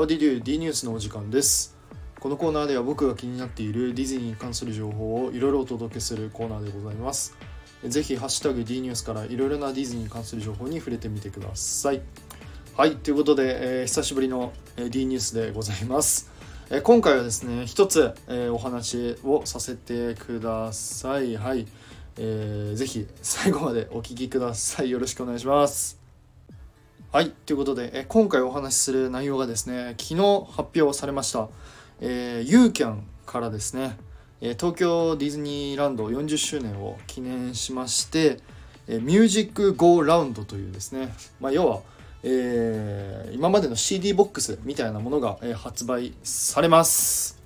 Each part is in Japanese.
How did ニュースのお時間です。このコーナーでは僕が気になっているディズニーに関する情報をいろいろお届けするコーナーでございます。ぜひハッシュタグ D ニュースからいろいろなディズニーに関する情報に触れてみてください。はいということで、えー、久しぶりの D ニュースでございます。え今回はですね一つ、えー、お話をさせてください。はい、えー、ぜひ最後までお聞きください。よろしくお願いします。はい、ということで、え今回お話しする内容がですね、昨日発表されました、えー、ユーキャンからですね、え東京ディズニーランド40周年を記念しまして、えミュージックゴーラウンドというですね、まあ、要は、えー、今までの CD ボックスみたいなものが、え、発売されます。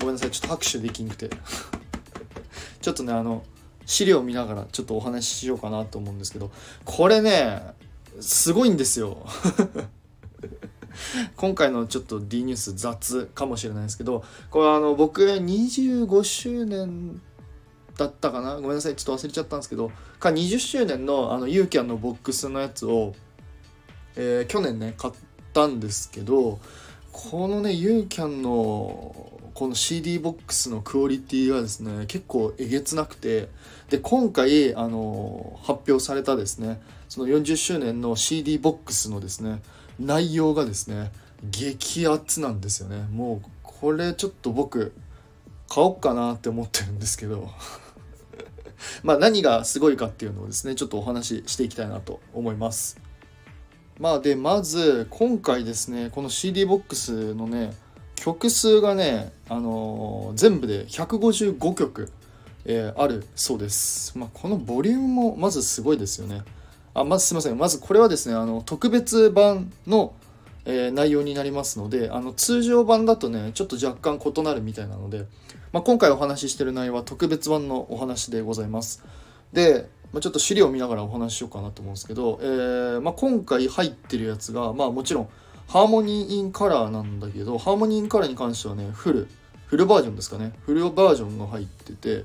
ごめんなさい、ちょっと拍手できんくて。ちょっとね、あの、資料を見ながらちょっとお話ししようかなと思うんですけど、これね、すごいんですよ。今回のちょっと D ニュース雑かもしれないですけどこれあの僕25周年だったかな？ごめんなさい。ちょっと忘れちゃったんですけどか20周年のあのユーキャンのボックスのやつを、えー、去年ね買ったんですけどこのねユーキャンのこの CD ボックスのクオリティがですね結構えげつなくてで今回あの発表されたですねその40周年の CD ボックスのですね内容がですね激アツなんですよね。もうこれちょっと僕買おうかなって思ってるんですけど。まあ何がすごいかっていうのをですねちょっとお話ししていきたいなと思います。まあでまず今回ですねこの CD ボックスのね曲数がね、あのー、全部で155曲、えー、あるそうです。まあ、このボリュームもまずすごいですよね。あまずすいません。まずこれはですね、あの特別版の、えー、内容になりますので、あの通常版だとね、ちょっと若干異なるみたいなので、まあ、今回お話ししてる内容は特別版のお話でございます。で、まあ、ちょっと資料を見ながらお話ししようかなと思うんですけど、えーまあ、今回入ってるやつが、まあもちろん、ハーモニーインカラーなんだけど、ハーモニーインカラーに関してはね、フル、フルバージョンですかね。フルバージョンが入ってて、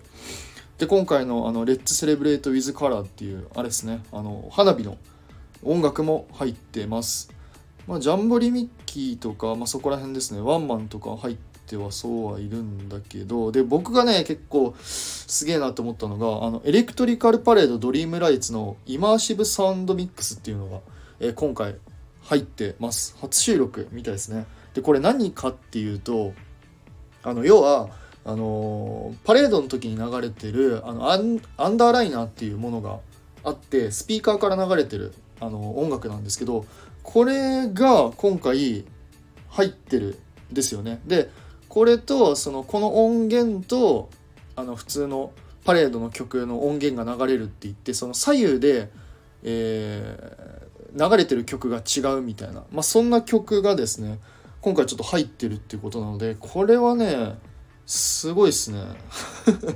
で、今回のあの、 Let's Celebrate with Color っていう、あれですね、あの、花火の音楽も入ってます。まあ、ジャンボリミッキーとか、まあ、そこら辺ですね、ワンマンとか入ってはそうはいるんだけど、で、僕がね、結構すげえなと思ったのが、あの、エレクトリカルパレードドリームライツの Immersive Sound Mix っていうのが、えー、今回入ってます。初収録みたいですね。でこれ何かっていうとあの要はあのパレードの時に流れてるあのアンアンダーライナーっていうものがあってスピーカーから流れてるあの音楽なんですけどこれが今回入ってるですよね。でこれとそのこの音源とあの普通のパレードの曲の音源が流れるって言ってその左右で、え流れてる曲が違うみたいな、まあ、そんな曲がですね今回ちょっと入ってるっていうことなのでこれはねすごいっすね。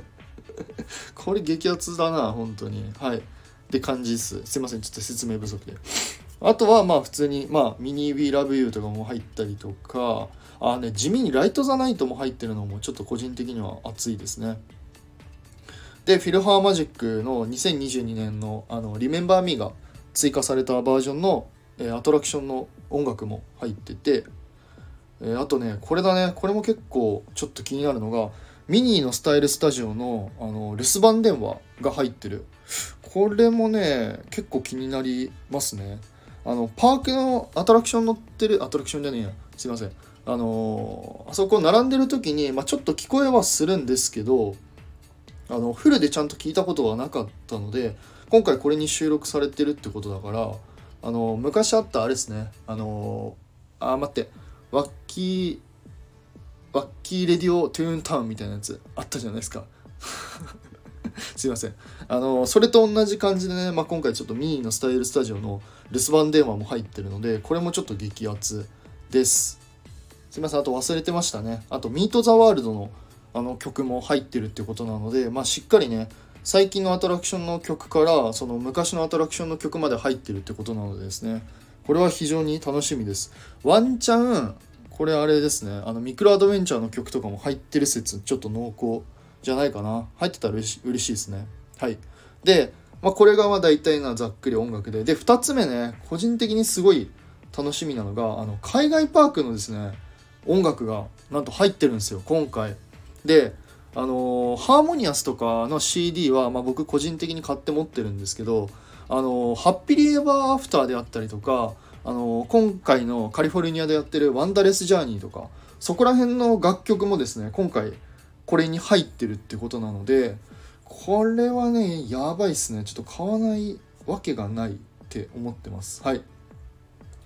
これ激アツだな本当に。はい。って感じです。すいません。ちょっと説明不足で。あとはまあ普通にまあミニ We Love You とかも入ったりとかあね地味にライト・ザ・ナイトも入ってるのもちょっと個人的には熱いですね。でフィルハーマジックの2022年のあの「Remember Me」が追加されたバージョンの、えー、アトラクションの音楽も入ってて、えー、あとねこれだね。これも結構ちょっと気になるのがミニーのスタイルスタジオのあの留守番電話が入ってる。これもね結構気になりますね。あのパークのアトラクション乗ってるアトラクションじゃねえや。すいません。あの、あそこ並んでる時に、まあ、ちょっと聞こえはするんですけどあのフルでちゃんと聞いたことがなかったので今回これに収録されてるってことだからあの昔あったあれですね。あのあ待って。ワッキーワッキーレディオトゥーンタウンみたいなやつあったじゃないですか。すいません。あのそれと同じ感じでね、まあ、今回ちょっとミニのスタイルスタジオの留守番電話も入ってるのでこれもちょっと激アツです。すいません。あと忘れてましたね。あとミート・ザ・ワールドのあの曲も入ってるってことなので、まあ、しっかりね最近のアトラクションの曲からその昔のアトラクションの曲まで入ってるってことなのでですね。これは非常に楽しみです。ワンチャンこれあれですね。あのミクロアドベンチャーの曲とかも入ってる説ちょっと濃厚。じゃないかな。入ってたら嬉し嬉しいですね。はい。で、まあ、これがまあ大体なざっくり音楽で。で2つ目ね個人的にすごい楽しみなのがあの海外パークのですね音楽がなんと入ってるんですよ今回。であのーハーモニアスとかの CD は、まあ、僕個人的に買って持ってるんですけどあのーハッピリエバーアフターであったりとかあのー今回のカリフォルニアでやってるワンダレスジャーニーとかそこら辺の楽曲もですね今回これに入ってるってことなのでこれはねやばいっすね。ちょっと買わないわけがないって思ってます。はい。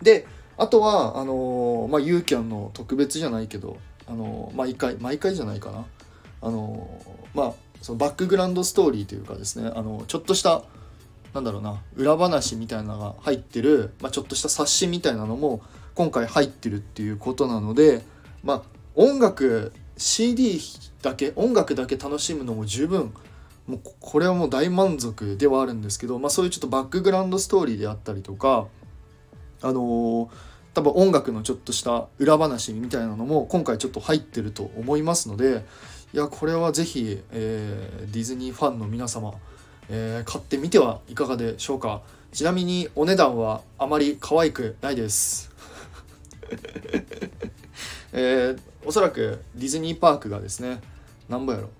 であとはあのーまあユーキャンの特別じゃないけどあのー毎回毎回じゃないかな。あのーまあそのバックグラウンドストーリーというかですねあのちょっとしたなんだろうな裏話みたいなのが入ってる、まあ、ちょっとした冊子みたいなのも今回入ってるっていうことなのでまあ音楽 CD だけ音楽だけ楽しむのも十分。もうこれはもう大満足ではあるんですけど、まあ、そういうちょっとバックグラウンドストーリーであったりとかあのー多分音楽のちょっとした裏話みたいなのも今回ちょっと入ってると思いますのでいやこれはぜひ、えーディズニーファンの皆様、えー買ってみてはいかがでしょうか。ちなみにお値段はあまり可愛くないです。えーおそらくディズニーパークがですね何ぼやろ、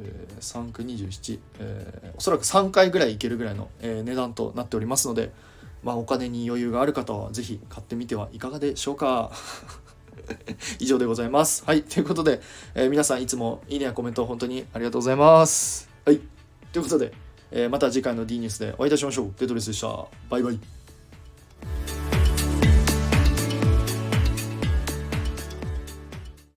えー、3区27、えーおそらく3回ぐらい行けるぐらいの、えー値段となっておりますので、まあ、お金に余裕がある方はぜひ買ってみてはいかがでしょうか。以上でございます。はいということで、えー皆さんいつもいいねやコメント本当にありがとうございます。はいということで、えーまた次回の D ニュースでお会いいたしましょう。デトレスでした。バイバイ。